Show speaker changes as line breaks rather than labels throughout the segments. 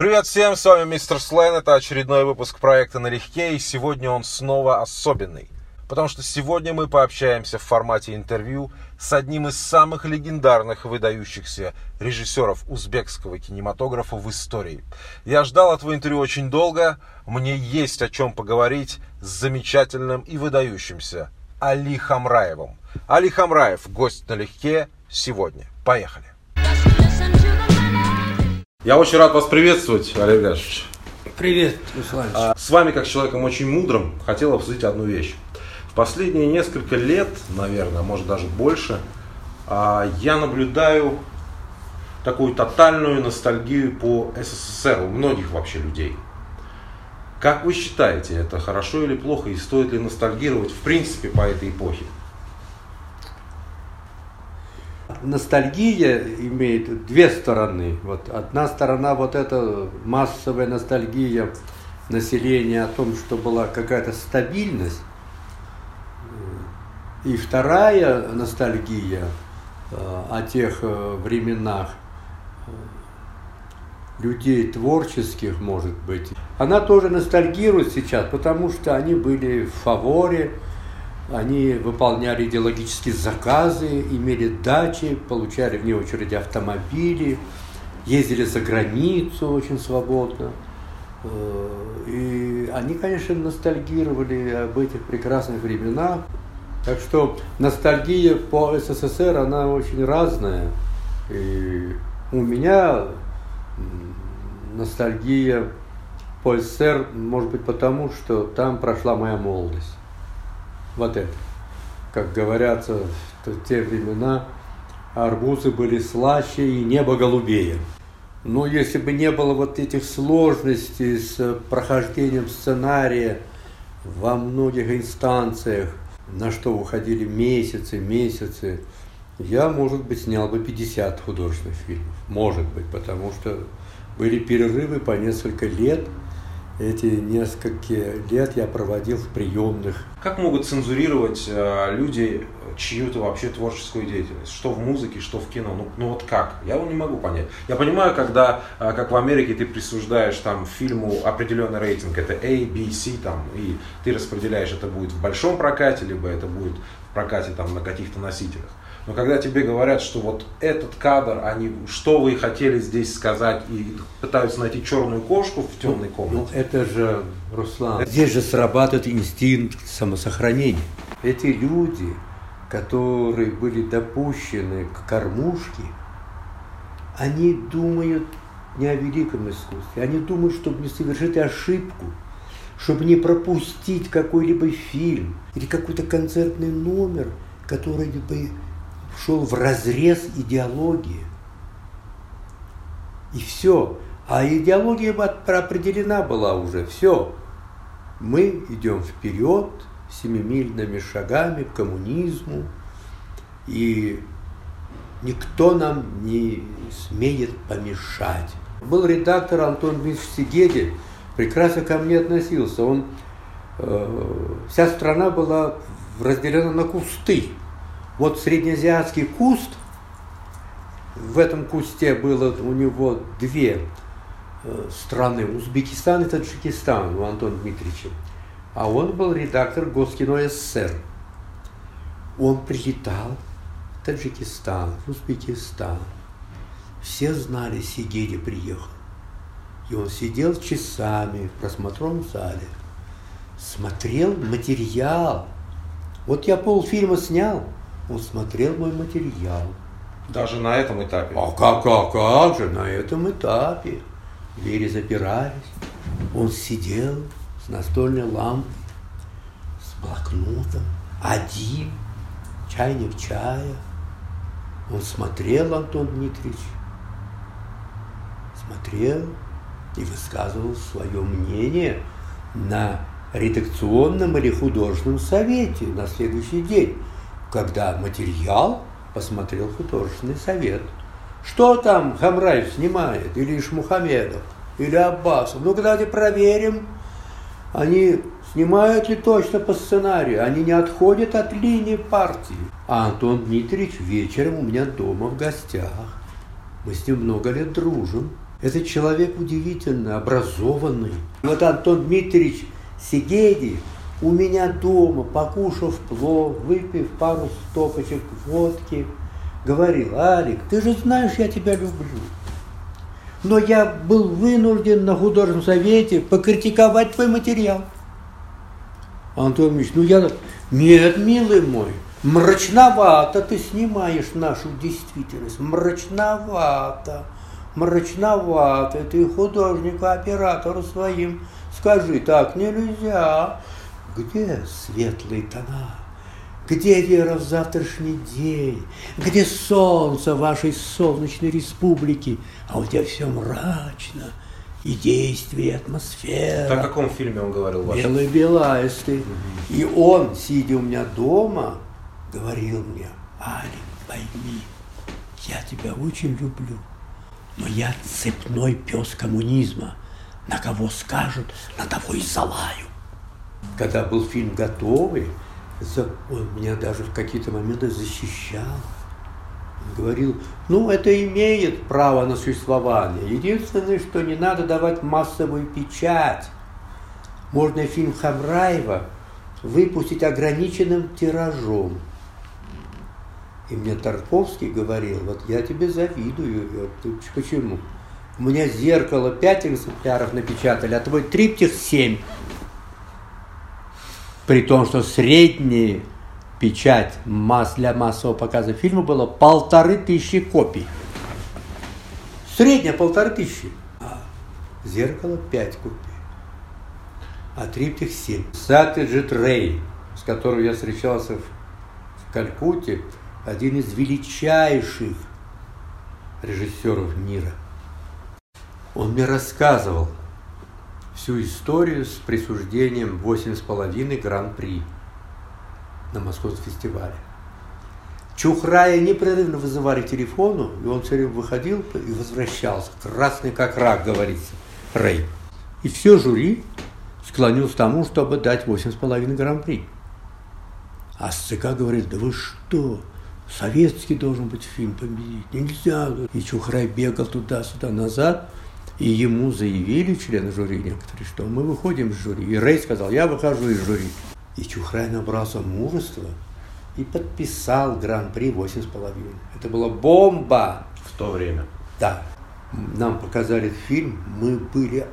Привет всем, с вами Мистер Слен, это очередной выпуск проекта «Налегке», и сегодня он снова особенный. Потому что сегодня мы пообщаемся в формате интервью с одним из самых легендарных выдающихся режиссеров узбекского кинематографа в истории. Я ждал этого интервью очень долго, мне есть о чем поговорить с замечательным и выдающимся Али Хамраевым. Али Хамраев, гость налегке, сегодня. Поехали. Я очень рад вас приветствовать, Олег Гашевич.
Привет, Руслан.
А, с вами, как человеком очень мудрым, хотел обсудить одну вещь. В последние несколько лет, наверное, может даже больше, а, я наблюдаю такую тотальную ностальгию по СССР у многих вообще людей. Как вы считаете, это хорошо или плохо, и стоит ли ностальгировать в принципе по этой эпохе?
Ностальгия имеет две стороны. Вот одна сторона вот эта массовая ностальгия населения о том, что была какая-то стабильность. И вторая ностальгия э, о тех э, временах э, людей творческих, может быть. Она тоже ностальгирует сейчас, потому что они были в фаворе, они выполняли идеологические заказы, имели дачи, получали вне очереди автомобили, ездили за границу очень свободно. Э, и они, конечно, ностальгировали об этих прекрасных временах. Так что ностальгия по СССР, она очень разная. И у меня ностальгия по СССР, может быть, потому что там прошла моя молодость вот это. Как говорятся в те времена, арбузы были слаще и небо голубее. Но если бы не было вот этих сложностей с прохождением сценария во многих инстанциях, на что уходили месяцы, месяцы, я, может быть, снял бы 50 художественных фильмов. Может быть, потому что были перерывы по несколько лет – эти несколько лет я проводил в приемных.
Как могут цензурировать э, люди чью-то вообще творческую деятельность? Что в музыке, что в кино? Ну, ну вот как? Я его не могу понять. Я понимаю, когда, э, как в Америке, ты присуждаешь там фильму определенный рейтинг, это A, B, C, там, и ты распределяешь, это будет в большом прокате, либо это будет в прокате там на каких-то носителях. Но когда тебе говорят, что вот этот кадр, они, что вы хотели здесь сказать, и пытаются найти черную кошку в темной ну, комнате.
Ну, это же, Руслан, здесь же срабатывает инстинкт самосохранения. Эти люди, которые были допущены к кормушке, они думают не о великом искусстве, они думают, чтобы не совершить ошибку, чтобы не пропустить какой-либо фильм или какой-то концертный номер, который бы шел в разрез идеологии. И все. А идеология определена была уже. Все. Мы идем вперед семимильными шагами к коммунизму. И никто нам не смеет помешать. Был редактор Антон Дмитриевич Сигеди, прекрасно ко мне относился. Он, э, вся страна была разделена на кусты. Вот среднеазиатский куст, в этом кусте было у него две э, страны, Узбекистан и Таджикистан у Антона Дмитриевича. А он был редактор Госкино СССР. Он прилетал в Таджикистан, в Узбекистан. Все знали, Сигеди приехал. И он сидел часами в просмотровом зале, смотрел материал. Вот я полфильма снял – он смотрел мой материал.
Даже на этом этапе?
А как, как, как же, на этом этапе. Двери запирались. Он сидел с настольной лампой, с блокнотом, один, чайник чая. Он смотрел, Антон Дмитриевич, смотрел и высказывал свое мнение на редакционном или художественном совете на следующий день когда материал посмотрел художественный совет. Что там Хамраев снимает, или Ишмухамедов, или Аббасов? Ну, давайте проверим, они снимают ли точно по сценарию, они не отходят от линии партии. А Антон Дмитриевич вечером у меня дома в гостях. Мы с ним много лет дружим. Это человек удивительно образованный. Вот Антон Дмитриевич Сигеди у меня дома, покушав плов, выпив пару стопочек водки, говорил, Алик, ты же знаешь, я тебя люблю. Но я был вынужден на художественном совете покритиковать твой материал. Антон Ильич, ну я... Нет, милый мой, мрачновато ты снимаешь нашу действительность. Мрачновато, мрачновато. Ты художнику, оператору своим скажи, так нельзя. Где светлые тона? Где вера в завтрашний день? Где солнце вашей солнечной республики? А у тебя все мрачно. И действие, и атмосфера.
О каком фильме он говорил?
Ваш? Белый белаистый. Угу. И он, сидя у меня дома, говорил мне, Алик, пойми, я тебя очень люблю, но я цепной пес коммунизма. На кого скажут, на того и залаю. Когда был фильм готовый, он меня даже в какие-то моменты защищал. Он говорил, ну это имеет право на существование. Единственное, что не надо давать массовую печать. Можно фильм Хамраева выпустить ограниченным тиражом. И мне Тарковский говорил, вот я тебе завидую. Я, почему? У меня зеркало 5 экземпляров напечатали, а твой триптих 7 при том, что средняя печать масс для массового показа фильма было полторы тысячи копий. Средняя полторы тысячи. А зеркало пять копий. А триптих семь. Сатиджит Рей, с которым я встречался в, в Калькутте, один из величайших режиссеров мира. Он мне рассказывал – всю историю с присуждением 8,5 гран-при на Московском фестивале. Чухрая непрерывно вызывали телефону, и он все время выходил и возвращался. Красный как рак, говорится, Рэй. И все жюри склонилось к тому, чтобы дать 8,5 гран-при. А СЦК говорит, да вы что, советский должен быть фильм победить, нельзя. И Чухрай бегал туда-сюда, назад, и ему заявили члены жюри некоторые, что мы выходим из жюри. И Рей сказал, я выхожу из жюри. И Чухрай набрался мужества и подписал гран-при 8,5. Это была бомба.
В то время.
Да. Нам показали фильм, мы были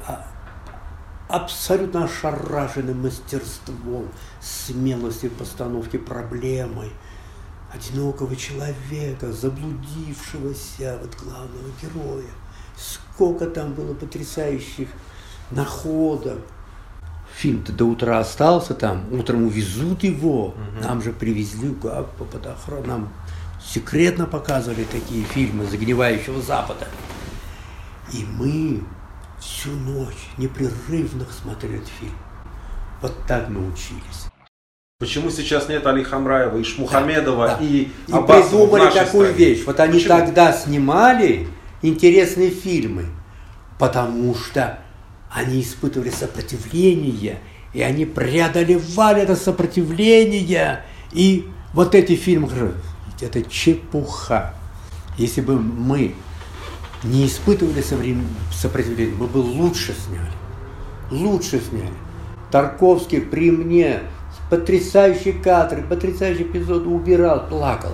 абсолютно ошарашены мастерством, смелостью постановки проблемы одинокого человека, заблудившегося, вот главного героя сколько там было потрясающих находок. Фильм-то до утра остался там, утром увезут его, угу. нам же привезли как под охрану, нам секретно показывали такие фильмы загнивающего Запада. И мы всю ночь непрерывно смотрели этот фильм. Вот так научились.
Почему сейчас нет Али Хамраева и Шмухамедова
да, да.
и
И придумали такую стране? вещь. Вот они Почему? тогда снимали, интересные фильмы, потому что они испытывали сопротивление, и они преодолевали это сопротивление. И вот эти фильмы, это чепуха. Если бы мы не испытывали сопротивление, мы бы лучше сняли. Лучше сняли. Тарковский при мне потрясающий кадр, потрясающий эпизод убирал, плакал.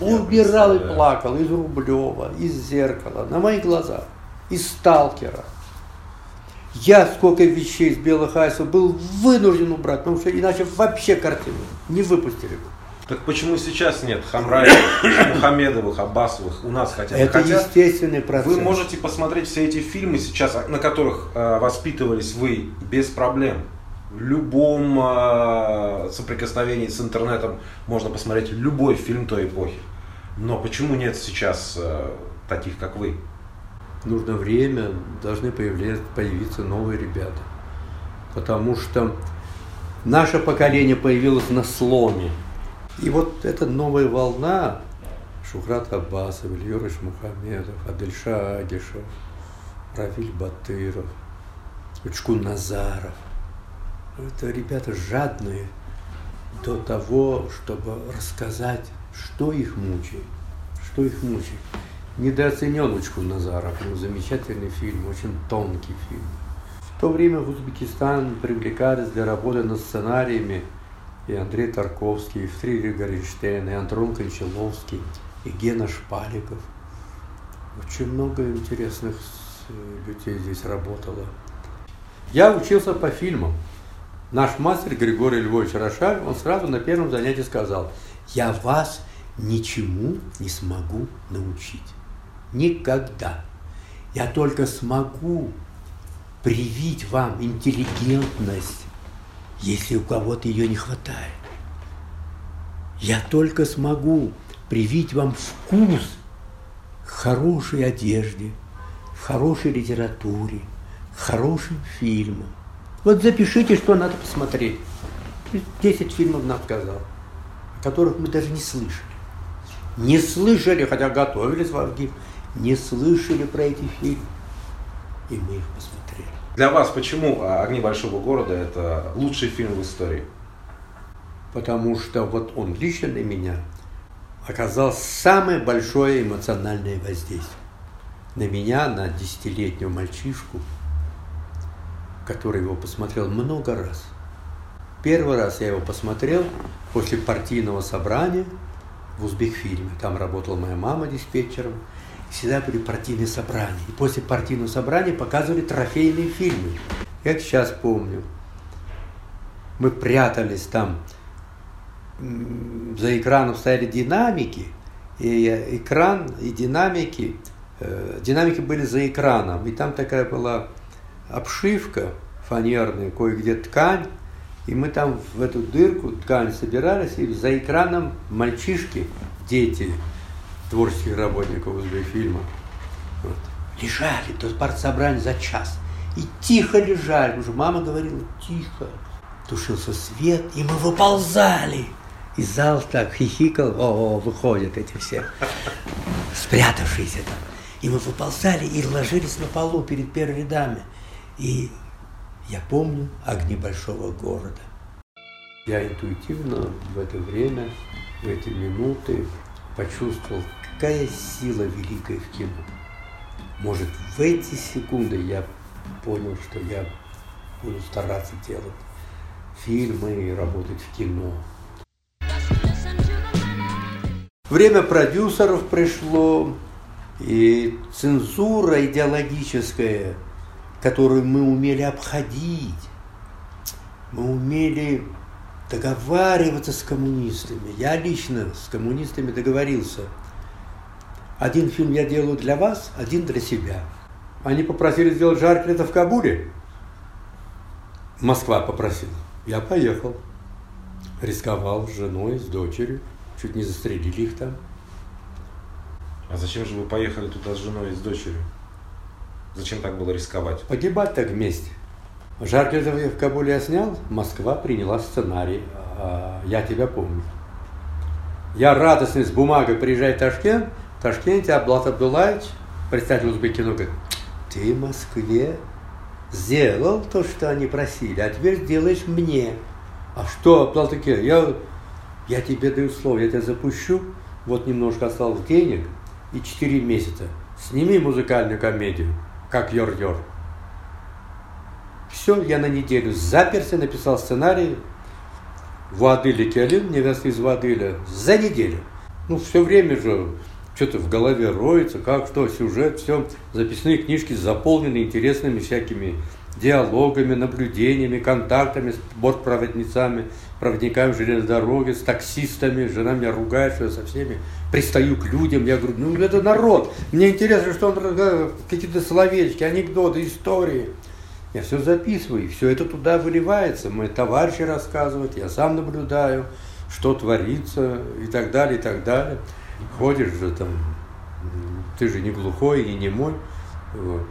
Убирал и плакал из Рублева, из зеркала, на моих глазах, из сталкера. Я сколько вещей из белых айсов был вынужден убрать, потому что иначе вообще картину не выпустили бы.
Так почему сейчас нет Хамраевых, Мухамедовых, Аббасовых у нас хотя бы?
Это хотя естественный процесс.
Вы можете посмотреть все эти фильмы сейчас, на которых э, воспитывались вы, без проблем. В любом э, соприкосновении с интернетом можно посмотреть любой фильм той эпохи. Но почему нет сейчас э, таких, как вы?
Нужно время, должны появиться новые ребята. Потому что наше поколение появилось на сломе. И вот эта новая волна, Шухрат Аббасов, Ильюрыш Мухамедов, Адельша Агишев, Равиль Батыров, Учкун Назаров. Это ребята жадные до того, чтобы рассказать, что их мучает, что их мучает. недооценен Учкун Назаров. Ну, замечательный фильм, очень тонкий фильм. В то время в Узбекистан привлекались для работы над сценариями и Андрей Тарковский, и Фридрих Горенштейн, и Андрон Кончаловский, и Гена Шпаликов. Очень много интересных людей здесь работало. Я учился по фильмам. Наш мастер Григорий Львович Рошаль, он сразу на первом занятии сказал, я вас ничему не смогу научить. Никогда. Я только смогу привить вам интеллигентность, если у кого-то ее не хватает. Я только смогу привить вам вкус к хорошей одежде, в хорошей литературе, к хорошим фильмам. Вот запишите, что надо посмотреть. Десять фильмов нам сказал, о которых мы даже не слышали. Не слышали, хотя готовились в Авгиев, не слышали про эти фильмы. И мы их посмотрели.
Для вас почему «Огни большого города» – это лучший фильм в истории?
Потому что вот он лично для меня оказал самое большое эмоциональное воздействие. На меня, на десятилетнего мальчишку, который его посмотрел много раз. Первый раз я его посмотрел после партийного собрания в Узбекфильме. Там работала моя мама диспетчером – всегда были партийные собрания. И после партийного собрания показывали трофейные фильмы. Как сейчас помню. Мы прятались там, за экраном стояли динамики, и экран, и динамики, э, динамики были за экраном, и там такая была обшивка фанерная, кое-где ткань, и мы там в эту дырку ткань собирались, и за экраном мальчишки, дети, творческих работников Узбекфильма. Вот. Лежали до партсобрания за час. И тихо лежали. Уже мама говорила, тихо. Тушился свет, и мы выползали. И зал так хихикал, о, -о выходят эти все, спрятавшиеся там. И мы выползали и ложились на полу перед первыми рядами. И я помню огни большого города. Я интуитивно в это время, в эти минуты почувствовал, какая сила великая в кино. Может, в эти секунды я понял, что я буду стараться делать фильмы и работать в кино. Время продюсеров пришло, и цензура идеологическая, которую мы умели обходить, мы умели договариваться с коммунистами. Я лично с коммунистами договорился. Один фильм я делаю для вас, один для себя. Они попросили сделать жарко это в Кабуле. Москва попросила. Я поехал. Рисковал с женой, с дочерью. Чуть не застрелили их там.
А зачем же вы поехали туда с женой и с дочерью? Зачем так было рисковать?
Погибать так вместе. Жаркий в Кабуле я снял, Москва приняла сценарий а, «Я тебя помню». Я радостный с бумагой приезжаю в Ташкент, в Ташкенте Аблат Абдулаевич, представитель Узбекино, говорит, ты в Москве сделал то, что они просили, а теперь сделаешь мне. А что, Аблат я, я тебе даю слово, я тебя запущу, вот немножко осталось денег, и четыре месяца. Сними музыкальную комедию, как Йор-Йор. Все, я на неделю заперся, написал сценарий. Вадыля Келин, невеста из Вадыля, за неделю. Ну, все время же что-то в голове роется, как что, сюжет, все. Записные книжки заполнены интересными всякими диалогами, наблюдениями, контактами с бортпроводницами, проводниками железной дороги, с таксистами. Жена меня ругает, что я со всеми пристаю к людям. Я говорю, ну это народ. Мне интересно, что он какие-то словечки, анекдоты, истории. Я все записываю, все это туда выливается. Мои товарищи рассказывают, я сам наблюдаю, что творится и так далее, и так далее. Ходишь же там, ты же не глухой и не мой. Вот.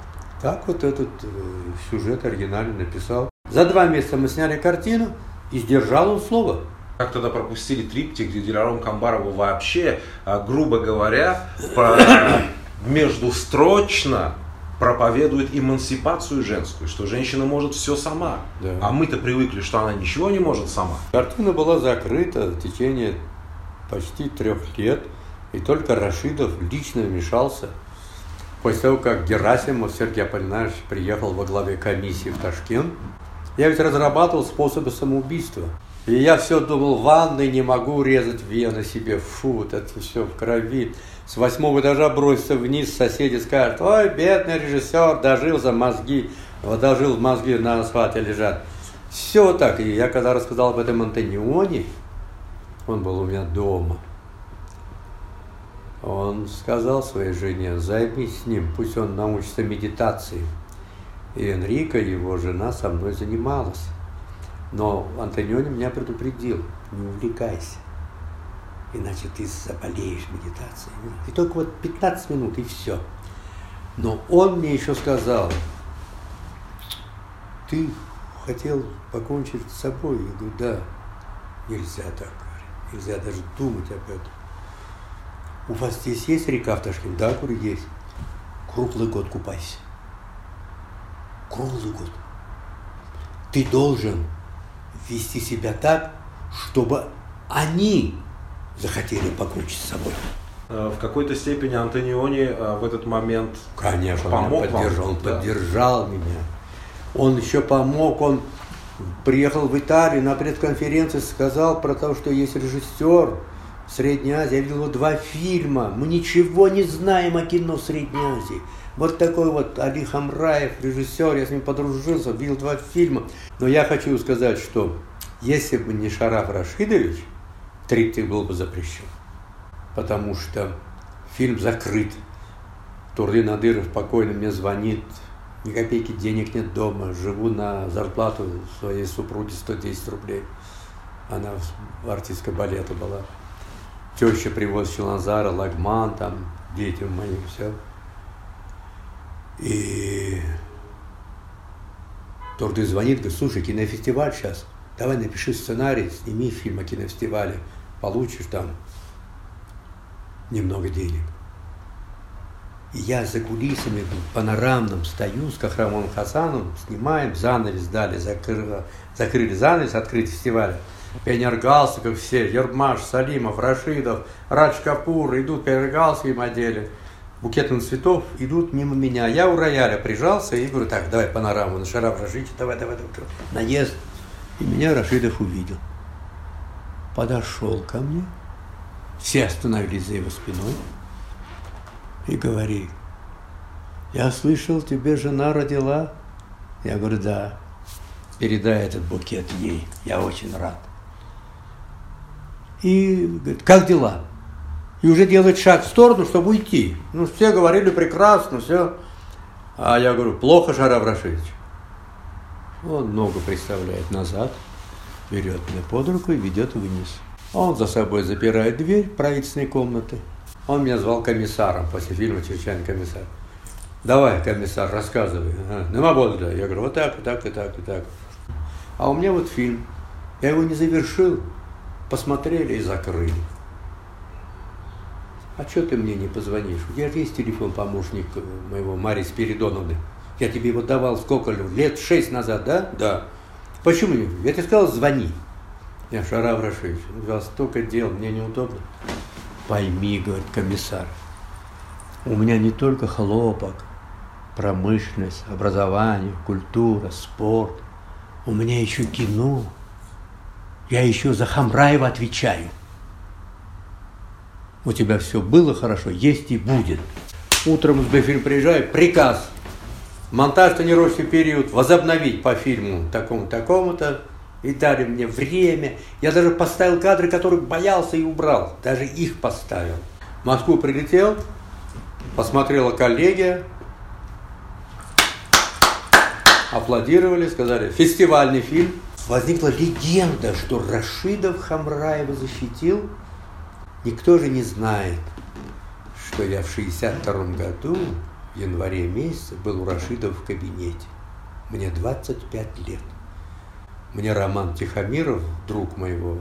Так вот этот э, сюжет оригинальный написал. За два месяца мы сняли картину, и сдержал он слово.
Как тогда пропустили триптих, где Диляром Камбарова вообще, а, грубо говоря, про междустрочно проповедует эмансипацию женскую, что женщина может все сама. Да. А мы-то привыкли, что она ничего не может сама.
Картина была закрыта в течение почти трех лет. И только Рашидов лично вмешался. После того, как Герасимов Сергей Аполлинарович приехал во главе комиссии в Ташкент, я ведь разрабатывал способы самоубийства. И я все думал, в ванной не могу резать вены себе, фу, вот это все в крови. С восьмого этажа броситься вниз, соседи скажут, ой, бедный режиссер, дожил за мозги, вот дожил мозги на асфальте лежат. Все так. И я когда рассказал об этом Антонионе, он был у меня дома, он сказал своей жене, займись с ним, пусть он научится медитации. И Энрика, его жена, со мной занималась. Но Антониони меня предупредил, не увлекайся, иначе ты заболеешь медитацией. И только вот 15 минут, и все. Но он мне еще сказал, ты хотел покончить с собой. Я говорю, да, нельзя так, нельзя даже думать об этом. У вас здесь есть река в Ташкенте? Да, говорю, есть. Круглый год купайся. Круглый год. Ты должен вести себя так, чтобы они захотели покончить с собой.
Э, в какой-то степени Антониони э, в этот момент
Конечно, помог меня поддержал, вам. Он да. поддержал меня. Он еще помог, он приехал в Италию на пресс-конференции, сказал про то, что есть режиссер в Средней Азии. Я видел его два фильма. Мы ничего не знаем о кино в Средней Азии. Вот такой вот Али Хамраев, режиссер, я с ним подружился, видел два фильма. Но я хочу сказать, что если бы не Шараф Рашидович, триптих был бы запрещен. Потому что фильм закрыт. Турли Надыров покойно мне звонит, ни копейки денег нет дома, живу на зарплату своей супруги 110 рублей. Она в артистской балета была. Теща привозит Челназара, Лагман, там, детям моим, все. И Турды звонит, говорит, слушай, кинофестиваль сейчас, давай напиши сценарий, сними фильм о кинофестивале, получишь там немного денег. И я за кулисами в панорамном стою с Кахрамоном Хасаном, снимаем, занавес дали, закрыли, закрыли занавес, открыть фестиваль. Пионер Галстуков все, Ермаш, Салимов, Рашидов, Радж Капур идут, пионер Галстуком одели букетом цветов идут мимо меня. Я у рояля прижался и говорю, так, давай панораму, на шарап Рашидович, давай, давай, давай. Наезд. И меня Рашидов увидел. Подошел ко мне, все остановились за его спиной и говорит, я слышал, тебе жена родила. Я говорю, да, передай этот букет ей, я очень рад. И говорит, как дела? и уже делает шаг в сторону, чтобы уйти. Ну, все говорили прекрасно, все. А я говорю, плохо, Шараб Рашидович. Он ногу приставляет назад, берет меня под руку и ведет вниз. Он за собой запирает дверь правительственной комнаты. Он меня звал комиссаром после фильма «Чрезвычайный комиссар». Давай, комиссар, рассказывай. Нема да. Я говорю, вот так, и так, и так, и так. А у меня вот фильм. Я его не завершил. Посмотрели и закрыли а что ты мне не позвонишь? У тебя же есть телефон помощник э, моего Марии Спиридоновны. Я тебе его давал сколько лет? Шесть назад, да? Да. Почему? Я тебе сказал, звони. Я Шарав Рашевич, у вас столько дел, мне неудобно. Пойми, говорит комиссар, у меня не только хлопок, промышленность, образование, культура, спорт. У меня еще кино. Я еще за Хамраева отвечаю. У тебя все было хорошо, есть и будет. Утром с Бефильм приезжает, приказ. Монтаж-тренировочный период возобновить по фильму такому-такому-то. И дали мне время. Я даже поставил кадры, которые боялся и убрал. Даже их поставил. В Москву прилетел, посмотрела коллегия, аплодировали, сказали, фестивальный фильм. Возникла легенда, что Рашидов Хамраева защитил Никто же не знает, что я в 62 году, в январе месяце, был у Рашида в кабинете. Мне 25 лет. Мне Роман Тихомиров, друг моего,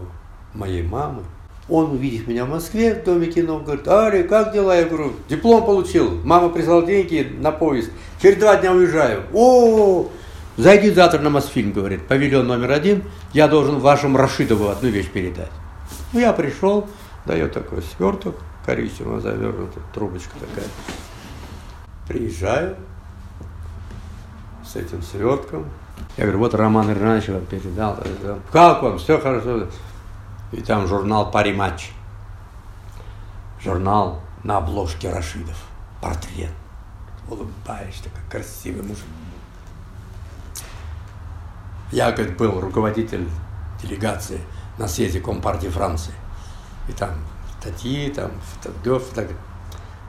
моей мамы, он, увидев меня в Москве, в Доме кино, говорит, Ари, как дела? Я говорю, диплом получил, мама прислала деньги на поезд, через два дня уезжаю. О, зайди завтра на Мосфильм, говорит, павильон номер один, я должен вашему Рашидову одну вещь передать. Ну, я пришел, дает такой сверток, коричнево завернута, трубочка такая. Приезжаю с этим свертком. Я говорю, вот Роман Иванович вам передал. Как вам? Все хорошо. И там журнал «Пари матч». Журнал на обложке Рашидов. Портрет. Улыбаешься, как красивый мужик. Я, говорит, был руководитель делегации на съезде Компартии Франции. И там статьи, там фотографии.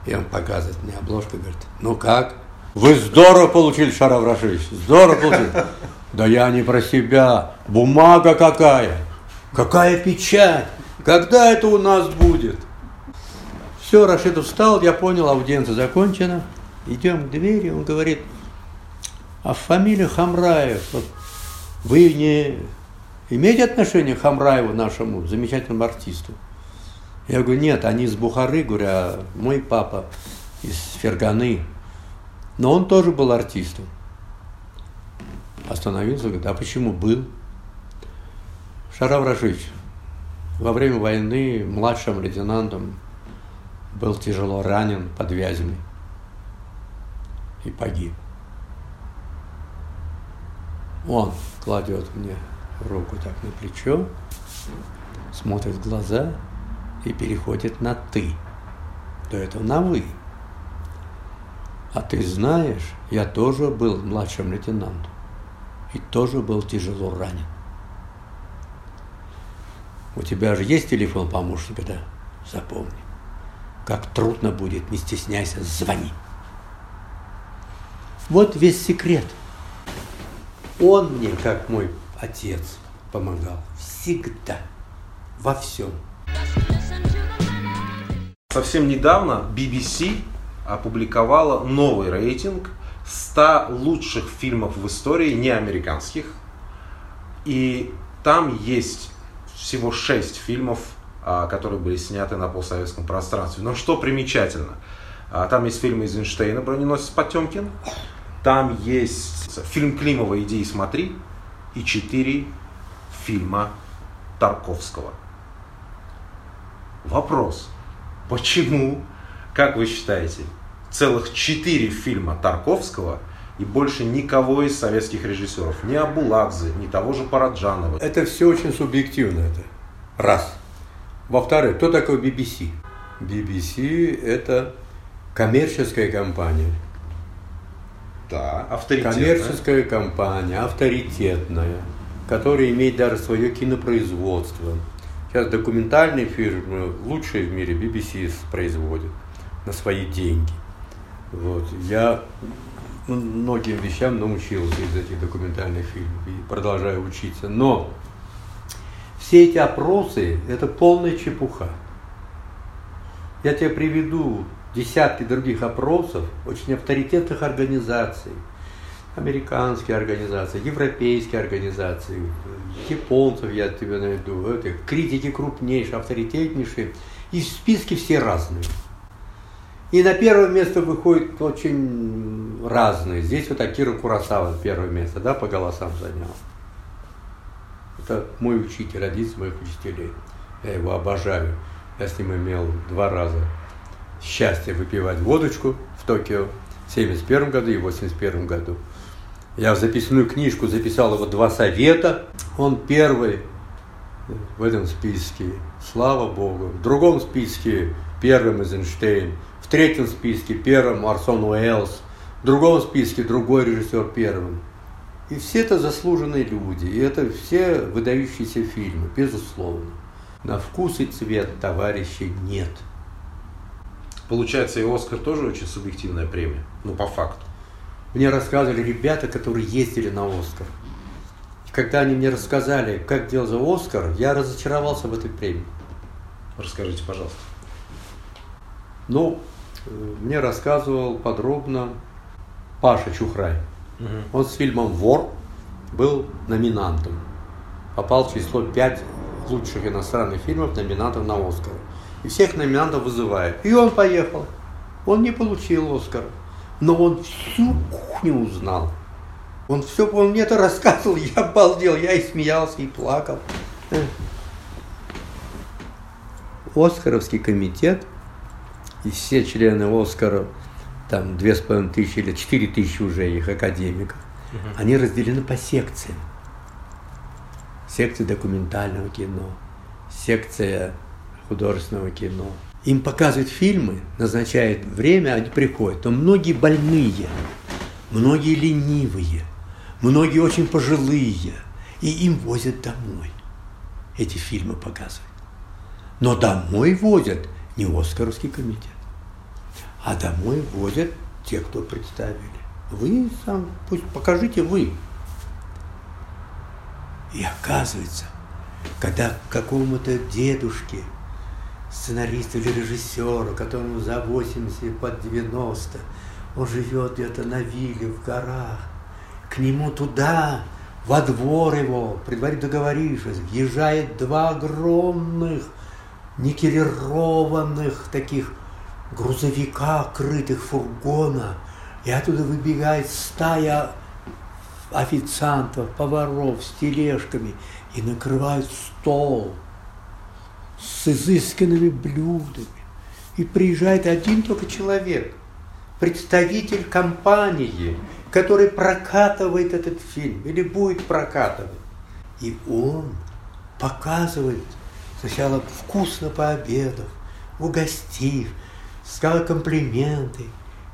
И он показывает мне обложку, говорит, ну как? Вы здорово получили, Шаров Рашидович, здорово получили. Да я не про себя, бумага какая, какая печать, когда это у нас будет? Все, Рашидов встал, я понял, аудиенция закончена. Идем к двери, он говорит, а фамилия Хамраев, вот вы не имеете отношение к Хамраеву, нашему замечательному артисту? Я говорю, нет, они из Бухары, говорю, а мой папа из Ферганы. Но он тоже был артистом. Остановился, говорит, а почему был? Шарав Рашидович во время войны младшим лейтенантом был тяжело ранен под Вязьмой и погиб. Он кладет мне руку так на плечо, смотрит в глаза и переходит на «ты». До этого на «вы». А ты знаешь, я тоже был младшим лейтенантом и тоже был тяжело ранен. У тебя же есть телефон помощника, да? Запомни. Как трудно будет, не стесняйся, звони. Вот весь секрет. Он мне, как мой отец, помогал. Всегда. Во всем.
Совсем недавно BBC опубликовала новый рейтинг 100 лучших фильмов в истории, не американских. И там есть всего 6 фильмов, а, которые были сняты на постсоветском пространстве. Но что примечательно, а, там есть фильмы Эйзенштейна «Броненосец Потемкин», там есть фильм Климова «Иди и смотри» и 4 фильма Тарковского. Вопрос, почему, как вы считаете, целых четыре фильма Тарковского и больше никого из советских режиссеров, ни Абуладзе, ни того же Параджанова.
Это все очень субъективно. Это. Раз. Во-вторых, кто такой BBC? BBC – это коммерческая компания.
Да, авторитетная.
Коммерческая компания, авторитетная, которая имеет даже свое кинопроизводство. Сейчас документальные фильмы лучшие в мире BBC производит на свои деньги. Вот. Я многим вещам научился из этих документальных фильмов и продолжаю учиться. Но все эти опросы – это полная чепуха. Я тебе приведу десятки других опросов очень авторитетных организаций, американские организации, европейские организации, японцев я тебе найду, это, критики крупнейшие, авторитетнейшие, и в списке все разные. И на первое место выходит очень разные. Здесь вот Акира Курасава первое место, да, по голосам занял. Это мой учитель, один моих учителей. Я его обожаю. Я с ним имел два раза счастье выпивать водочку в Токио в 71 году и в 81 году. Я в записную книжку записал его два совета. Он первый в этом списке, слава Богу. В другом списке первым Эйзенштейн. В третьем списке первым Арсон Уэллс. В другом списке другой режиссер первым. И все это заслуженные люди, и это все выдающиеся фильмы, безусловно. На вкус и цвет товарищей нет.
Получается, и Оскар тоже очень субъективная премия, ну по факту.
Мне рассказывали ребята, которые ездили на Оскар. И когда они мне рассказали, как делался Оскар, я разочаровался в этой премии.
Расскажите, пожалуйста.
Ну, мне рассказывал подробно Паша Чухрай. Угу. Он с фильмом «Вор» был номинантом. Попал в число 5 лучших иностранных фильмов номинантов на Оскар. И всех номинантов вызывает. И он поехал. Он не получил Оскар. Но он всю кухню узнал. Он все, он мне это рассказывал, я обалдел, я и смеялся, и плакал. Оскаровский комитет и все члены Оскара, там две с половиной тысячи или четыре тысячи уже их академиков, угу. они разделены по секциям. Секция документального кино, секция художественного кино. Им показывают фильмы, назначают время, они приходят. Но многие больные, многие ленивые, многие очень пожилые, и им возят домой. Эти фильмы показывают. Но домой возят не Оскаровский комитет, а домой возят те, кто представили. Вы сам, пусть покажите вы. И оказывается, когда какому-то дедушке, сценаристу или режиссеру, которому за 80, под 90, он живет где-то на вилле в горах, к нему туда, во двор его, предварительно договорившись, въезжает два огромных никелированных таких грузовика, крытых фургона, и оттуда выбегает стая официантов, поваров с тележками и накрывают стол с изысканными блюдами. И приезжает один только человек, представитель компании, который прокатывает этот фильм или будет прокатывать. И он показывает Сначала вкусно пообедав, угостив, сказал комплименты.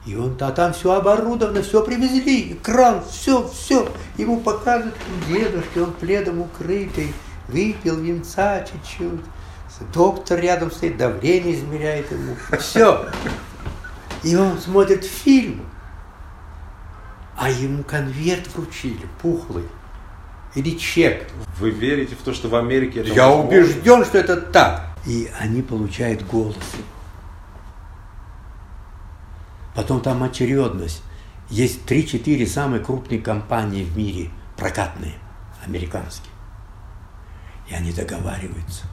И он, а там все оборудовано, все привезли, экран, все, все. Ему показывают дедушке, он пледом укрытый, выпил венца чуть-чуть. Доктор рядом стоит, давление измеряет ему. Все. И он смотрит фильм, а ему конверт вручили, пухлый или чек.
Вы верите в то, что в Америке это
Я возможно? убежден, что это так. И они получают голосы. Потом там очередность. Есть 3-4 самые крупные компании в мире, прокатные, американские. И они договариваются,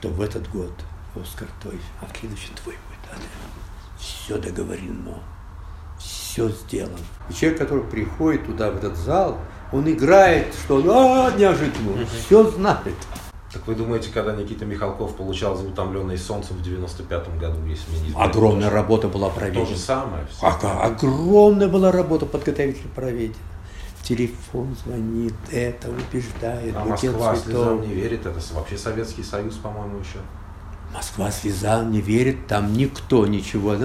что в этот год Оскар твой, а в следующий твой будет. Все договорено, все сделано. И человек, который приходит туда, в этот зал, он играет, что а, неожиданно, угу. все знает.
Так вы думаете, когда Никита Михалков получал за утомленный солнцем в 95-м году, если мне не
Огромная тоже, работа была проведена.
То же самое.
Все. А, огромная была работа подготовительная проведена. Телефон звонит, это убеждает.
А Москва слезам не верит, это вообще Советский Союз, по-моему, еще.
Москва слезам не верит, там никто ничего,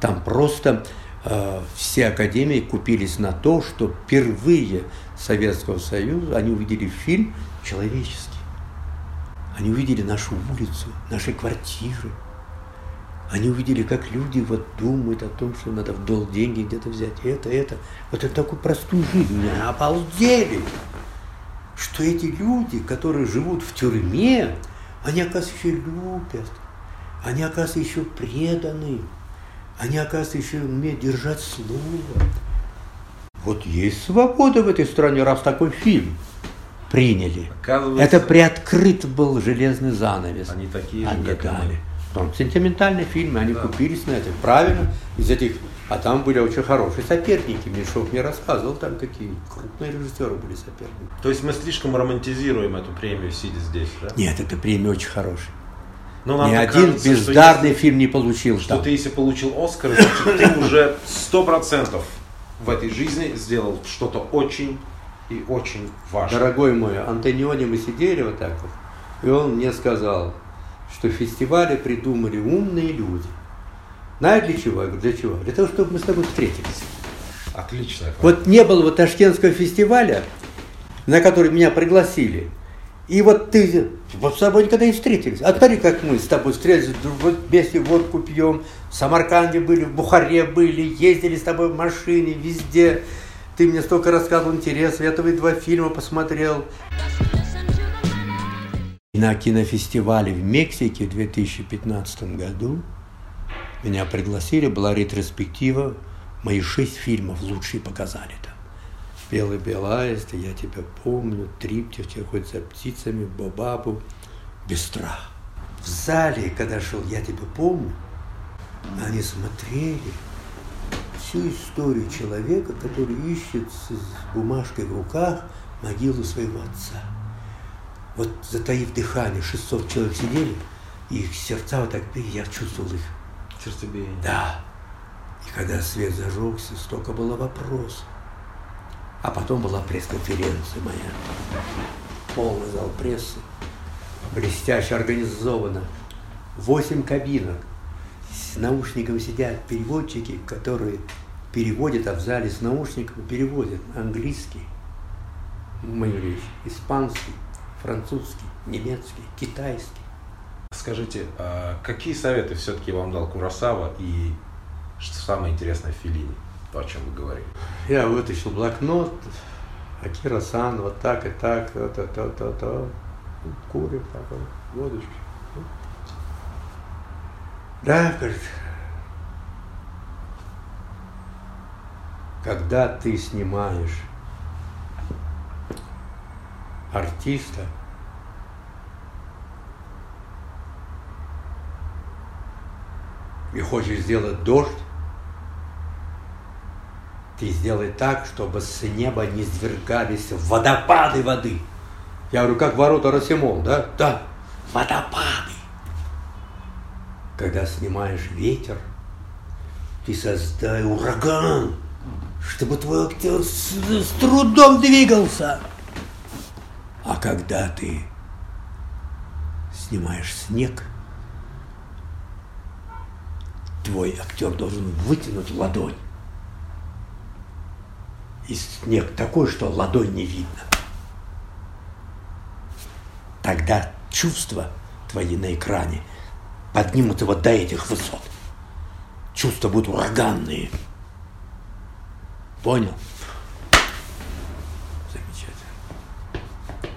там просто э, все академии купились на то, что впервые Советского Союза, они увидели фильм человеческий. Они увидели нашу улицу, наши квартиры. Они увидели, как люди вот думают о том, что надо в долг деньги где-то взять. Это, это. Вот это такую простую жизнь. Они обалдели, что эти люди, которые живут в тюрьме, они, оказывается, еще любят. Они, оказывается, еще преданы. Они, оказывается, еще умеют держать слово. Вот есть свобода в этой стране, раз такой фильм приняли. Это приоткрыт был железный занавес.
Они такие они же, как дали.
Там сентиментальные фильмы, они да. купились на это. Правильно, из этих а там были очень хорошие соперники. Меньшов мне рассказывал, там какие крупные режиссеры были соперники.
То есть мы слишком романтизируем эту премию, сидя здесь, да?
Нет, эта премия очень хорошая. Но Ни один кажется, бездарный если, фильм не получил.
Что там. ты, если получил Оскар, значит, ты уже сто процентов в этой жизни сделал что-то очень и очень важное.
Дорогой мой, Антониони мы сидели вот так вот, и он мне сказал, что фестивали придумали умные люди. Знаешь для чего? Я говорю, для чего? Для того, чтобы мы с тобой встретились.
Отлично.
Вот не было вот Ташкентского фестиваля, на который меня пригласили – и вот ты, вот с тобой никогда не встретились. А смотри, как мы с тобой встретились, вот вместе водку пьем, в Самарканде были, в Бухаре были, ездили с тобой в машине, везде. Ты мне столько рассказывал интересов, я твои два фильма посмотрел. На кинофестивале в Мексике в 2015 году меня пригласили, была ретроспектива, мои шесть фильмов лучшие показали там. Белый белаист, я тебя помню, триптих, ходит за птицами, бабабу, без страха. В зале, когда шел «Я тебя помню», они смотрели всю историю человека, который ищет с бумажкой в руках могилу своего отца. Вот затаив дыхание, 600 человек сидели, и их сердца вот так, я чувствовал их
Сердцебиение.
Да. И когда свет зажегся, столько было вопросов. А потом была пресс-конференция моя. Полный зал прессы. Блестяще организовано. Восемь кабинок. С наушниками сидят переводчики, которые переводят, а в зале с наушниками переводят английский, мою речь, испанский, французский, немецкий, китайский.
Скажите, а какие советы все-таки вам дал Курасава и что самое интересное в Филине, то, о чем вы говорили?
Я вытащил блокнот, Акира-сан, вот так и так, то, то, то, то, то. Курим, так вот, водочки. Да, говорит, когда ты снимаешь артиста, и хочешь сделать дождь, ты сделай так, чтобы с неба не свергались водопады воды. Я говорю, как ворота Росимон, да? Да, водопады. Когда снимаешь ветер, ты создай ураган, чтобы твой актер с, с трудом двигался. Когда ты снимаешь снег, твой актер должен вытянуть ладонь. И снег такой, что ладонь не видно. Тогда чувства твои на экране поднимут его до этих высот. Чувства будут ураганные. Понял?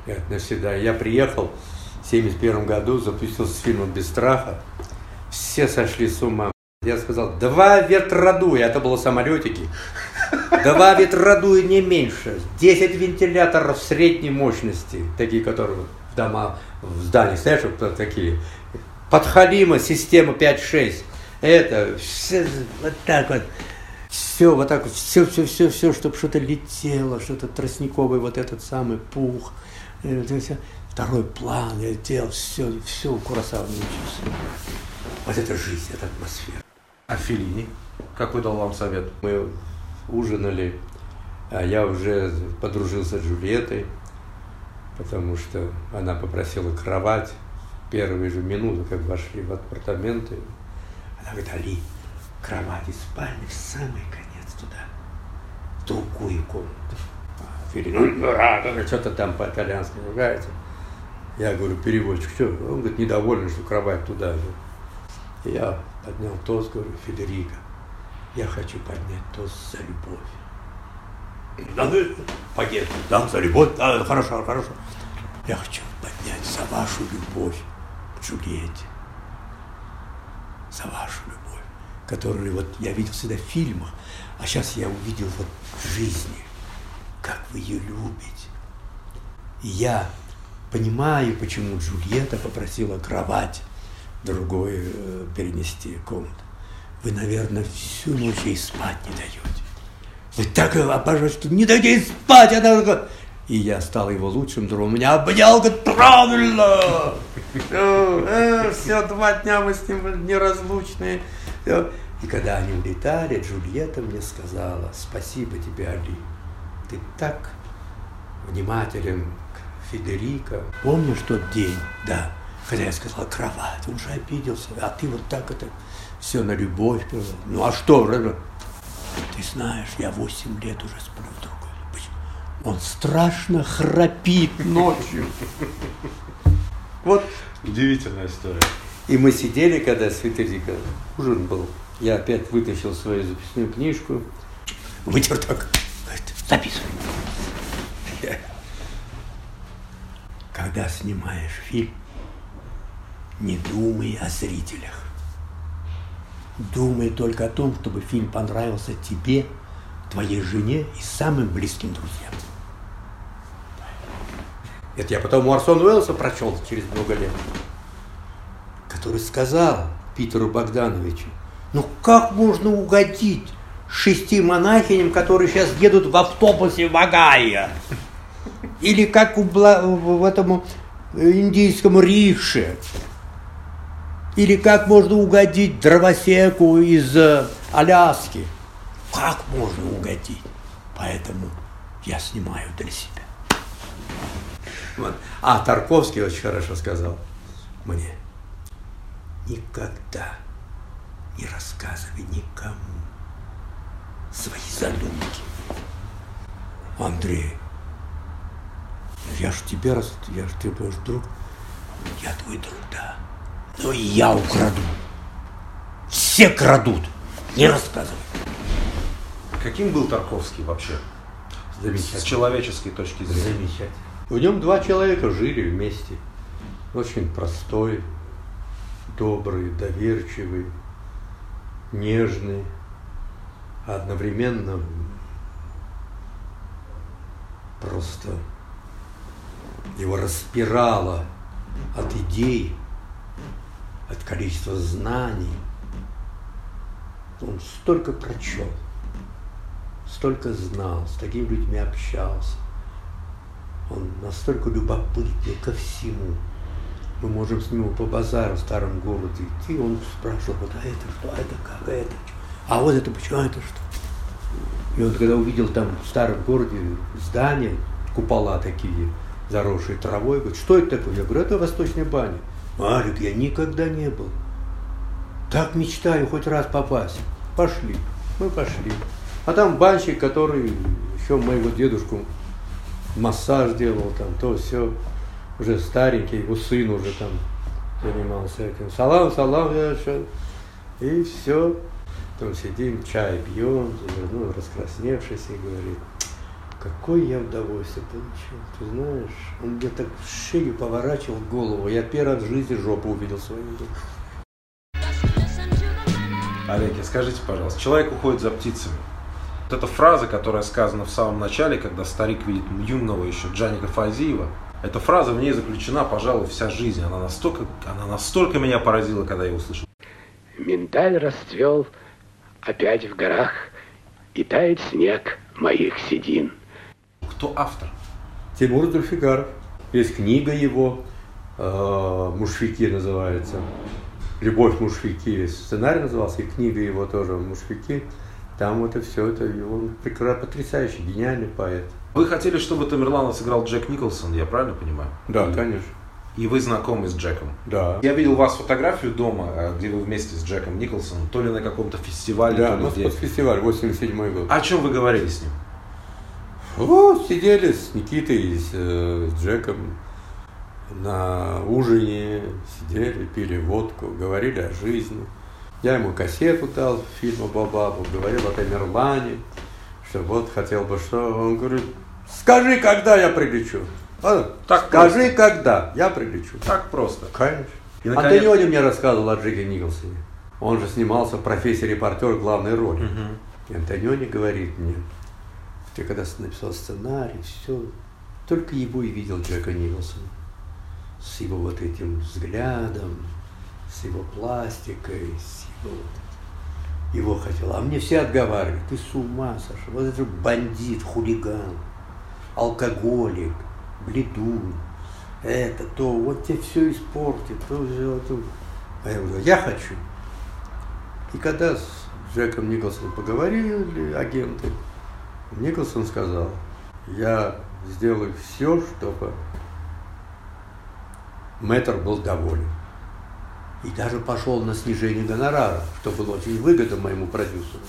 Это навсегда. Я приехал в 71 году, запустился с фильмом «Без страха». Все сошли с ума. Я сказал, два ветродуя, это было самолетики. Два ветродуя не меньше. 10 вентиляторов средней мощности, такие, которые в дома, в зданиях, знаешь, вот такие. Подхалима, система 5-6. Это все вот так вот. Все вот так вот, все, все, все, все, чтобы что-то летело, что-то тростниковый, вот этот самый пух. Второй план, я делал все, все у Курасава научился. Вот это жизнь, это атмосфера.
А Филини? Какой дал вам совет?
Мы ужинали, а я уже подружился с Джульеттой, потому что она попросила кровать. Первые же минуты, как вошли в апартаменты, она говорит, Али, кровать из спальни в самый конец туда, в другую комнату. А что-то там по-итальянски ругается. Я говорю, переводчик, что? Он говорит, недоволен, что кровать туда. Я поднял тост, говорю, Федерико, я хочу поднять тост за любовь. Да, пакет, да, за любовь, да, хорошо, хорошо. Я хочу поднять за вашу любовь к Джульетте. За вашу любовь, которую вот я видел всегда в фильмах, а сейчас я увидел вот в жизни, как вы ее любите. И я понимаю, почему Джульетта попросила кровать другой э, перенести комнату. Вы, наверное, всю ночь ей спать не даете. Вы так ее обожаете, что не даете ей спать. Она такая... И я стал его лучшим другом. Меня обнял, говорит, правильно! Э, все, два дня мы с ним неразлучные. И когда они улетали, Джульетта мне сказала, спасибо тебе, Али. Ты так внимателен к Федерико. Помнишь тот день? Да. Когда я сказал кровать, он же обиделся, а ты вот так это все на любовь. Ну а что? Ты знаешь, я 8 лет уже сплю в другой. Он страшно храпит ночью.
Вот. Удивительная история.
И мы сидели, когда с Федерико ужин был. Я опять вытащил свою записную книжку, вытер так, записывай. Когда снимаешь фильм, не думай о зрителях. Думай только о том, чтобы фильм понравился тебе, твоей жене и самым близким друзьям. Это я потом у Арсона Уэллса прочел через много лет, который сказал Питеру Богдановичу, ну как можно угодить шести монахиням, которые сейчас едут в автобусе в Агая? Или как у, в этому индийскому рикше. Или как можно угодить дровосеку из э, Аляски? Как можно угодить? Поэтому я снимаю для себя. Вот. А Тарковский очень хорошо сказал мне, никогда не рассказывай никому свои задумки. Андрей, я ж тебе раз, я ж ты будешь друг, я твой друг, да. Но и я украду. Все крадут. Не рассказывай.
Каким был Тарковский вообще? С человеческой точки зрения.
Замечательно. В нем два человека жили вместе. Очень простой, добрый, доверчивый, нежный, одновременно просто его распирало от идей, от количества знаний. Он столько прочел, столько знал, с такими людьми общался. Он настолько любопытный ко всему. Мы можем с ним по базару в старом городе идти, он спрашивал, вот а это что, а это как, а это что? А вот это почему, а это что? И он когда увидел там в старом городе здание, купола такие, заросшие травой, говорит, что это такое? Я говорю, это восточная баня. Марик, я никогда не был. Так мечтаю хоть раз попасть. Пошли. Мы пошли. А там банщик, который еще моего дедушку массаж делал, там то все, уже старенький, его сын уже там занимался этим. Салам, салам, я что? И все. Там сидим, чай пьем, ну, раскрасневшийся, и говорит, какое я удовольствие получил. Ты знаешь, он мне так шею поворачивал голову. Я первый раз в жизни жопу увидел свою.
Олег, скажите, пожалуйста, человек уходит за птицами. Вот эта фраза, которая сказана в самом начале, когда старик видит юного еще Джаника Фазиева, эта фраза, в ней заключена, пожалуй, вся жизнь. Она настолько, она настолько меня поразила, когда я услышал.
Миндаль расцвел опять в горах, и тает снег моих седин.
Кто автор?
Тимур Зульфигаров. Есть книга его, э, «Мушфики» называется. «Любовь Мушфики». Сценарий назывался, и книга его тоже «Мушфики». Там вот и все это, он прекрасно, потрясающий, гениальный поэт.
Вы хотели, чтобы Тамерлана сыграл Джек Николсон, я правильно понимаю?
Да, конечно.
И вы знакомы с Джеком?
Да.
Я видел вас фотографию дома, э, где вы вместе с Джеком Николсоном, то ли на каком-то фестивале,
Да,
то ли
ну,
где.
фестиваль, 87 год.
О чем вы говорили с ним?
Вот, сидели с Никитой, с, э, с Джеком на ужине, сидели, пили водку, говорили о жизни. Я ему кассету дал фильма Бабабу, говорил о Тамерлане, что вот хотел бы что. Он говорит, скажи, когда я прилечу. А,
Так
скажи, когда я прилечу.
Так просто.
Конечно.
И, наконец-
Антониони мне рассказывал о Джеке Николсоне. Он же снимался в профессии репортер главной роли.
Мгм.
И Антониони говорит мне, ты когда написал сценарий, все, только его и видел Джека Николсона. С его вот этим взглядом, с его пластикой, с его, вот- его хотел. А мне все отговаривали, ты с ума сошел, вот это же бандит, хулиган, алкоголик, бледун, это, то, вот тебе все испортит, то, все, то. А я говорю, я хочу. И когда с Джеком Николсоном поговорили агенты, Николсон сказал, я сделаю все, чтобы мэтр был доволен. И даже пошел на снижение гонорара, что было очень выгодно моему продюсеру.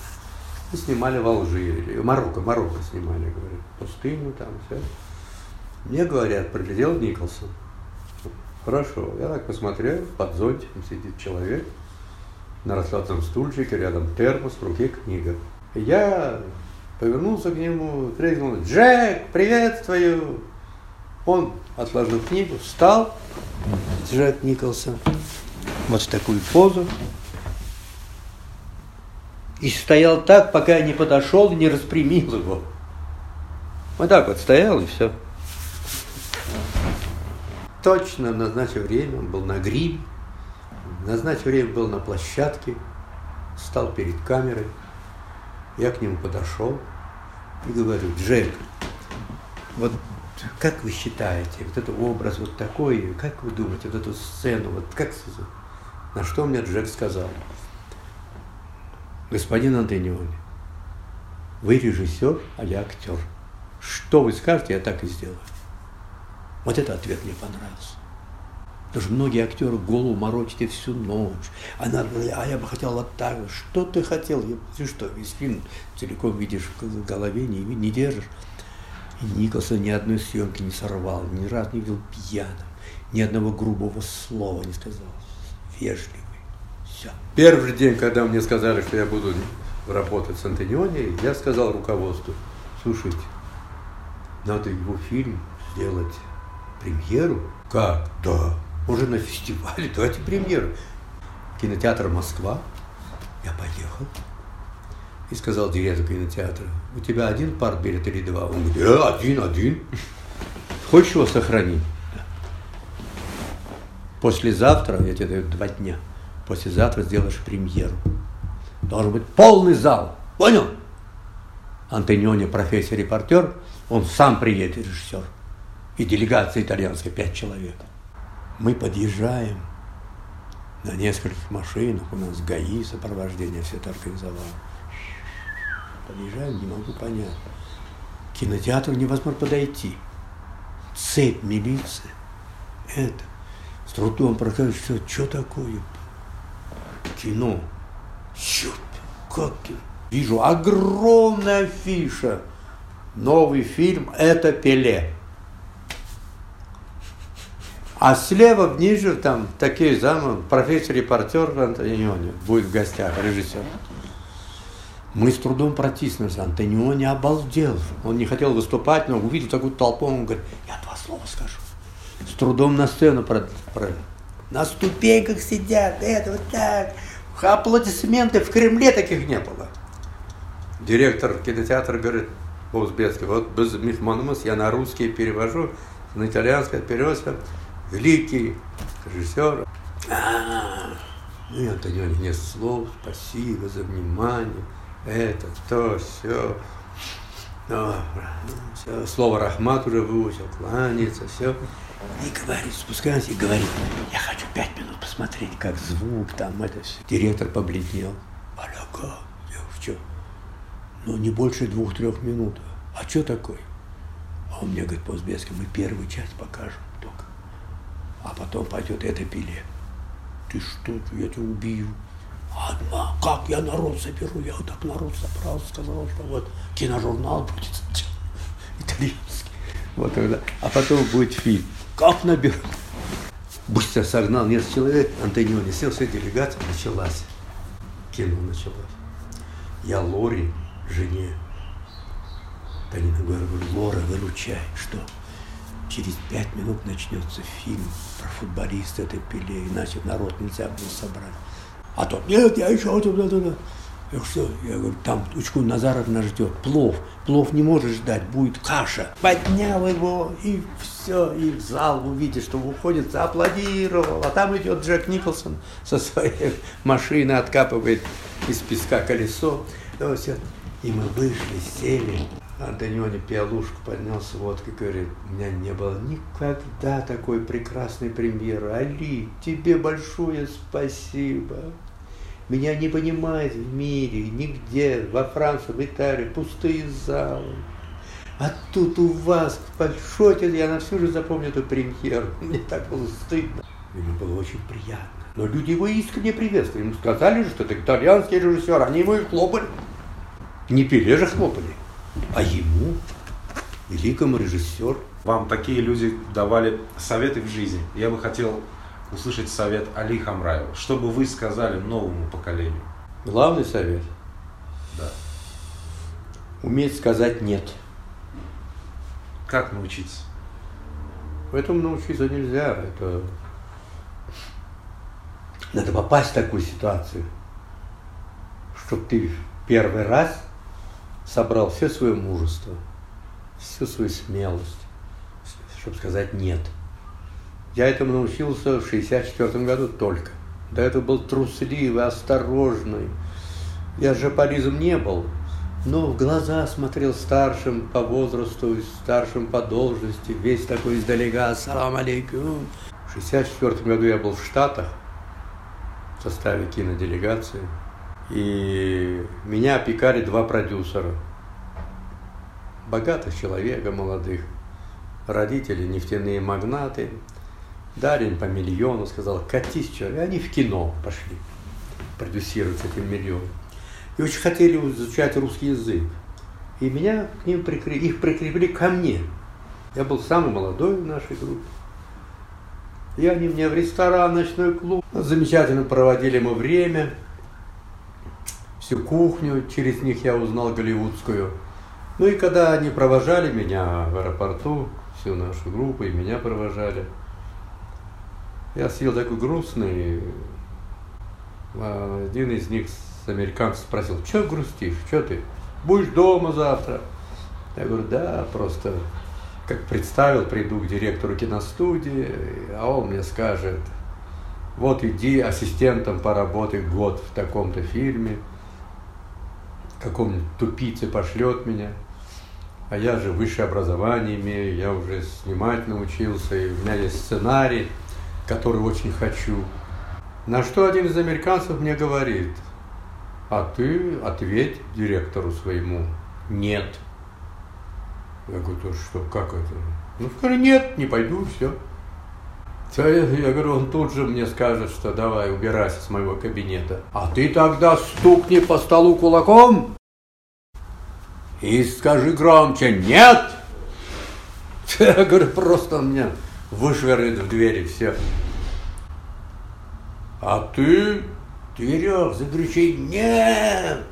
Мы снимали в Алжире, Марокко, Марокко снимали, говорят, пустыню там, все. Мне говорят, приглядел Николсон. Хорошо, я так посмотрел, под зонтиком сидит человек, на раскладном стульчике, рядом термос, в руке книга. Я повернулся к нему, крикнул, Джек, приветствую! Он отложил книгу, встал, Джек Николсон, вот в такую позу, и стоял так, пока я не подошел и не распрямил его. Вот так вот стоял и все. Точно в назначенное время он был на гриме, в назначенное время был на площадке, стал перед камерой. Я к нему подошел и говорю, Джек, вот как вы считаете, вот этот образ вот такой, как вы думаете, вот эту сцену, вот как... На что мне Джек сказал, господин Антониони, вы режиссер, а я актер. Что вы скажете, я так и сделаю. Вот этот ответ мне понравился. Потому что многие актеры голову морочите всю ночь. А, надо, а я бы хотел вот так. Что ты хотел? Ты что, весь фильм целиком видишь в голове, не, не держишь. И Николсон ни одной съемки не сорвал, ни разу не видел пьяным, ни одного грубого слова не сказал. Вежливый. Все. Первый день, когда мне сказали, что я буду работать с Антониони, я сказал руководству, слушайте, надо его фильм сделать премьеру. Как? Да. Уже на фестивале, давайте премьеру. Кинотеатр Москва. Я поехал. И сказал директор кинотеатра, у тебя один партбилет или два? Он говорит, э, один, один. Хочешь его сохранить? Послезавтра, я тебе даю два дня, послезавтра сделаешь премьеру. Должен быть полный зал. Понял? Антониони, профессор, репортер, он сам приедет, режиссер. И делегация итальянская, пять человек. Мы подъезжаем на нескольких машинах, у нас ГАИ, сопровождение, все это организовало. Подъезжаем, не могу понять. К кинотеатру невозможно подойти. Цепь милиции. Это. С трудом проходит, что, что такое? Кино. Черт, как кино? Вижу огромная афиша. Новый фильм «Это Пеле». А слева ниже там такие замы, профессор-репортер Антониони будет в гостях, режиссер. Мы с трудом протиснулись. Антониони обалдел. Он не хотел выступать, но увидел такую толпу, он говорит, я два слова скажу. С трудом на сцену про, про... На ступеньках сидят, это вот так. Аплодисменты в Кремле таких не было. Директор кинотеатра говорит, по-узбекски, вот без мехманумас я на русский перевожу, на итальянский переводится великий режиссер. А, ну и Антониони нет слов, спасибо за внимание, это, то, все. Ну, все. Слово Рахмат уже выучил, кланяется, все. И говорит, спускается и говорит, я хочу пять минут посмотреть, как звук там, это все. Директор побледнел. Аляка, я чем? Ну, не больше двух-трех минут. А что такое? А он мне говорит по-узбекски, мы первую часть покажем а потом пойдет это пиле. Ты что, я тебя убью. А, как я народ соберу? Я вот так народ собрал, сказал, что вот киножурнал будет итальянский. Вот тогда. А потом будет фильм. Как наберу? Быстро согнал несколько человек, Антониони сел, вся делегация началась. Кино началось. Я Лори, жене. Танина говорит, Лора, выручай. Что? Через пять минут начнется фильм про футболиста этой Пеле, иначе народ нельзя было собрать. А тот, нет, я еще туда, туда. Я что? Я говорю, там Учку Назаровна ждет, плов. Плов не может ждать, будет каша. Поднял его, и все, и в зал увидит, что выходит, аплодировал. А там идет Джек Николсон со своей машины, откапывает из песка колесо. Да, все. И мы вышли, сели. Антониони пиалушку поднял с водкой, говорит, у меня не было никогда такой прекрасной премьеры. Али, тебе большое спасибо. Меня не понимает в мире, нигде, во Франции, в Италии, пустые залы. А тут у вас большой, я на всю жизнь запомню эту премьеру. Мне так было стыдно. Мне было очень приятно. Но люди его искренне приветствовали. Ему сказали что это итальянский режиссер. Они ему и хлопали. Не Пеле же хлопали а ему, великому режиссеру.
Вам такие люди давали советы в жизни. Я бы хотел услышать совет Али Хамраева. Что бы вы сказали новому поколению?
Главный совет?
Да.
Уметь сказать «нет».
Как научиться?
Этому научиться нельзя. Это... Надо попасть в такую ситуацию, чтобы ты первый раз собрал все свое мужество, всю свою смелость, чтобы сказать «нет». Я этому научился в 64 году только. До этого был трусливый, осторожный. Я же паризм не был, но в глаза смотрел старшим по возрасту, старшим по должности, весь такой издалека, ассалам алейкум. В 64 году я был в Штатах, в составе киноделегации. И меня опекали два продюсера. Богатых человека, молодых. Родители нефтяные магнаты. Дарин по миллиону сказал, катись, что, и они в кино пошли продюсировать этим миллионом. И очень хотели изучать русский язык. И меня к ним прикрепили, их прикрепили ко мне. Я был самый молодой в нашей группе. И они мне в ресторан, ночной клуб. Замечательно проводили мы время. Всю кухню, через них я узнал голливудскую. Ну и когда они провожали меня в аэропорту, всю нашу группу, и меня провожали, я сидел такой грустный. Один из них с американцев спросил, что грустишь, что ты? Будешь дома завтра? Я говорю, да, просто как представил, приду к директору киностудии, а он мне скажет, вот иди ассистентом поработай год в таком-то фильме, каком-нибудь тупице пошлет меня. А я же высшее образование имею, я уже снимать научился, и у меня есть сценарий, который очень хочу. На что один из американцев мне говорит, а ты ответь директору своему, нет. Я говорю, то что, как это? Ну, скажи, нет, не пойду, все. Я говорю, он тут же мне скажет, что давай, убирайся с моего кабинета. А ты тогда стукни по столу кулаком и скажи громче «Нет!» Я говорю, просто он меня вышвырнет в двери, все. А ты в дверях закричи «Нет!»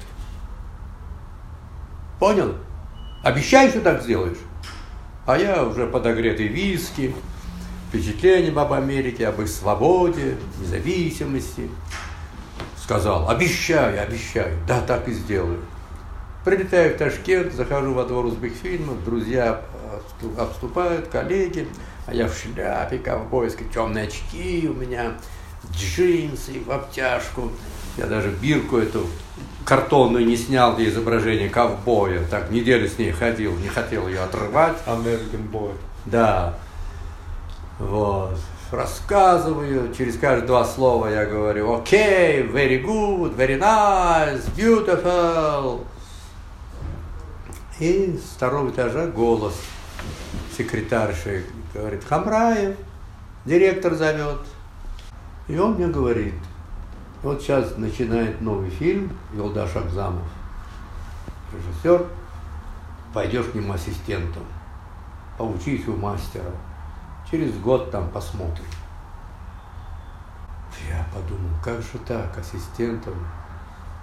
Понял? Обещай, что так сделаешь. А я уже подогретый виски, впечатлением об Америке, об их свободе, независимости. Сказал, обещаю, обещаю, да, так и сделаю. Прилетаю в Ташкент, захожу во двор узбекфильмов, друзья обступают, коллеги, а я в шляпе ковбойской, темные очки у меня, джинсы в обтяжку. Я даже бирку эту картонную не снял, где изображение ковбоя. Так неделю с ней ходил, не хотел ее отрывать.
American Boy.
Да. Вот. Рассказываю, через каждые два слова я говорю, окей, okay, very good, very nice, beautiful. И с второго этажа голос секретарши говорит, Хамраев, директор зовет. И он мне говорит, вот сейчас начинает новый фильм Елдаш Акзамов, режиссер, пойдешь к нему ассистентом, поучись у мастера, через год там посмотрим. Я подумал, как же так, ассистентом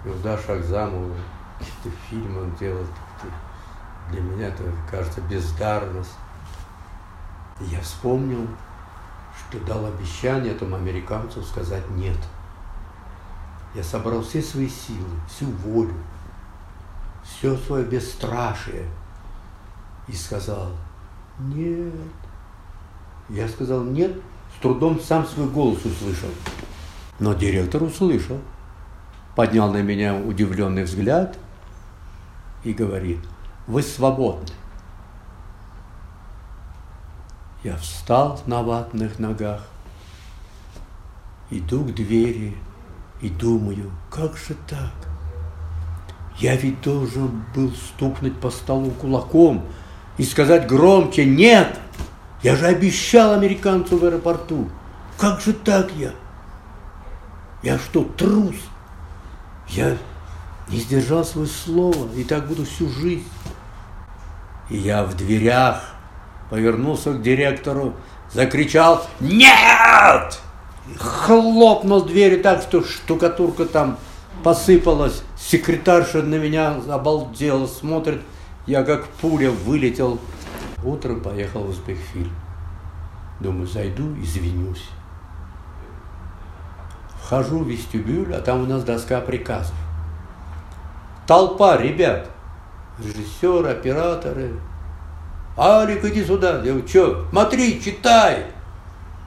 Елдаш Акзамова, какие-то фильмы он делает, для меня это кажется бездарность. Я вспомнил, что дал обещание этому американцу сказать нет – я собрал все свои силы, всю волю, все свое бесстрашие и сказал, нет. Я сказал нет, с трудом сам свой голос услышал. Но директор услышал, поднял на меня удивленный взгляд и говорит, вы свободны. Я встал на ватных ногах, иду к двери, и думаю, как же так? Я ведь должен был стукнуть по столу кулаком и сказать громче «Нет!» Я же обещал американцу в аэропорту. Как же так я? Я что, трус? Я не сдержал свое слово, и так буду всю жизнь. И я в дверях повернулся к директору, закричал «Нет!» хлопнул дверью так, что штукатурка там посыпалась. Секретарша на меня обалдела, смотрит. Я как пуля вылетел. Утром поехал в Узбекфильм. Думаю, зайду, извинюсь. Вхожу в вестибюль, а там у нас доска приказов. Толпа ребят, режиссеры, операторы. Алик, иди сюда. Я говорю, что? Смотри, читай.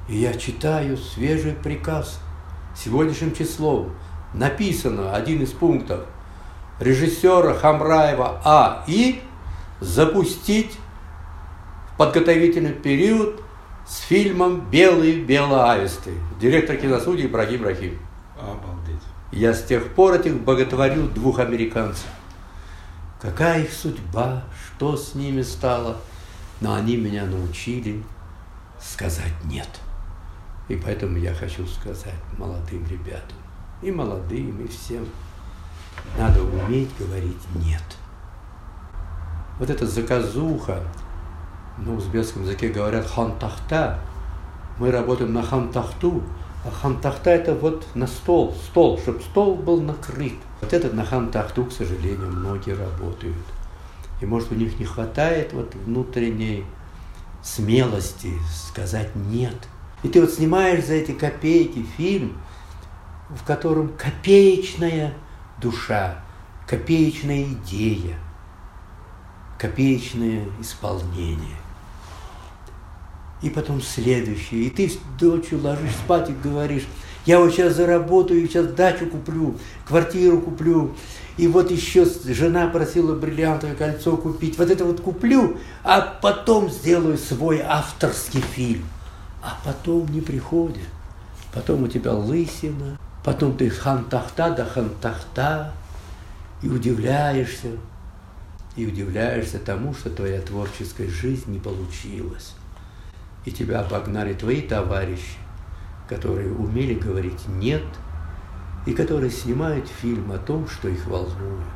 И я читаю свежий приказ сегодняшним числом. Написано один из пунктов режиссера Хамраева А. И запустить подготовительный период с фильмом «Белые белоаисты». Директор киностудии Ибрагим Рахим.
Обалдеть.
Я с тех пор этих боготворю двух американцев. Какая их судьба, что с ними стало. Но они меня научили сказать «нет». И поэтому я хочу сказать молодым ребятам, и молодым, и всем, надо уметь говорить «нет». Вот эта заказуха, на узбекском языке говорят хантахта, мы работаем на хантахту, а хантахта это вот на стол, стол, чтобы стол был накрыт. Вот этот на хантахту, к сожалению, многие работают. И может у них не хватает вот внутренней смелости сказать нет. И ты вот снимаешь за эти копейки фильм, в котором копеечная душа, копеечная идея, копеечное исполнение. И потом следующее. И ты ночью ложишь спать и говоришь, я вот сейчас заработаю, сейчас дачу куплю, квартиру куплю, и вот еще жена просила бриллиантовое кольцо купить. Вот это вот куплю, а потом сделаю свой авторский фильм. А потом не приходит. Потом у тебя лысина, потом ты хантахта да хантахта, и удивляешься, и удивляешься тому, что твоя творческая жизнь не получилась. И тебя обогнали твои товарищи, которые умели говорить «нет», и которые снимают фильм о том, что их волнует.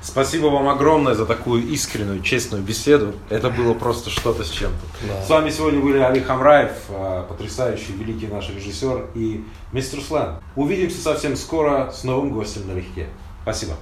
Спасибо вам огромное за такую искреннюю, честную беседу. Это было просто что-то с чем-то. Да. С вами сегодня были Али Хамраев, а, потрясающий, великий наш режиссер, и мистер Слэн. Увидимся совсем скоро с новым гостем налегке. Спасибо.